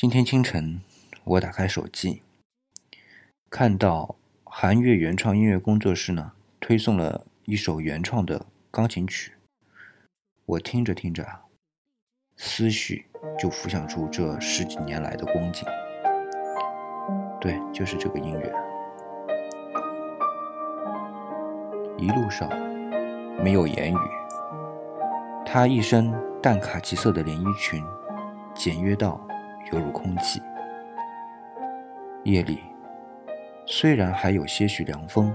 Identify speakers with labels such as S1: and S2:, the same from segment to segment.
S1: 今天清晨，我打开手机，看到韩乐原创音乐工作室呢推送了一首原创的钢琴曲。我听着听着，思绪就浮想出这十几年来的光景。对，就是这个音乐。一路上没有言语，他一身淡卡其色的连衣裙，简约到。犹如空气。夜里虽然还有些许凉风，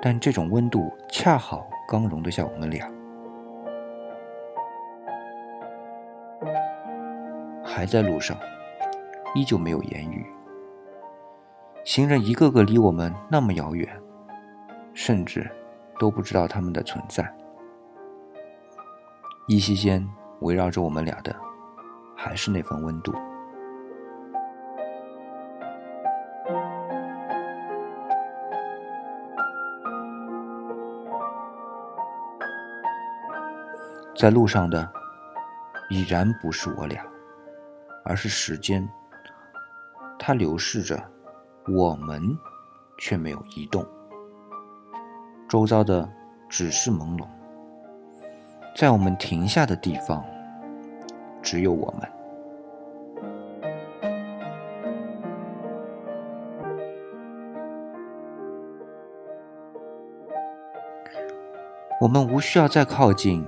S1: 但这种温度恰好刚容得下我们俩。还在路上，依旧没有言语。行人一个个离我们那么遥远，甚至都不知道他们的存在。依稀间围绕着我们俩的。还是那份温度。在路上的已然不是我俩，而是时间。它流逝着，我们却没有移动。周遭的只是朦胧，在我们停下的地方。只有我们。我们无需要再靠近，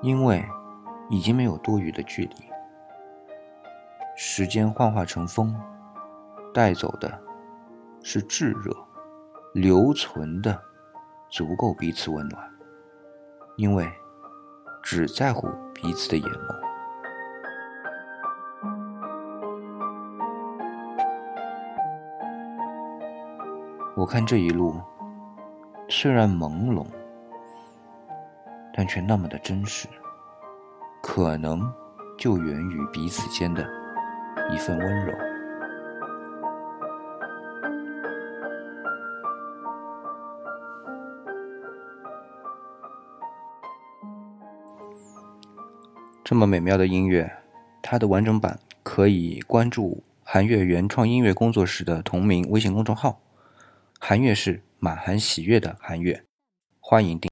S1: 因为已经没有多余的距离。时间幻化成风，带走的是炙热，留存的足够彼此温暖，因为只在乎彼此的眼眸。我看这一路，虽然朦胧，但却那么的真实。可能就源于彼此间的一份温柔。这么美妙的音乐，它的完整版可以关注韩月原创音乐工作室的同名微信公众号。韩月是满含喜悦的韩月，欢迎订。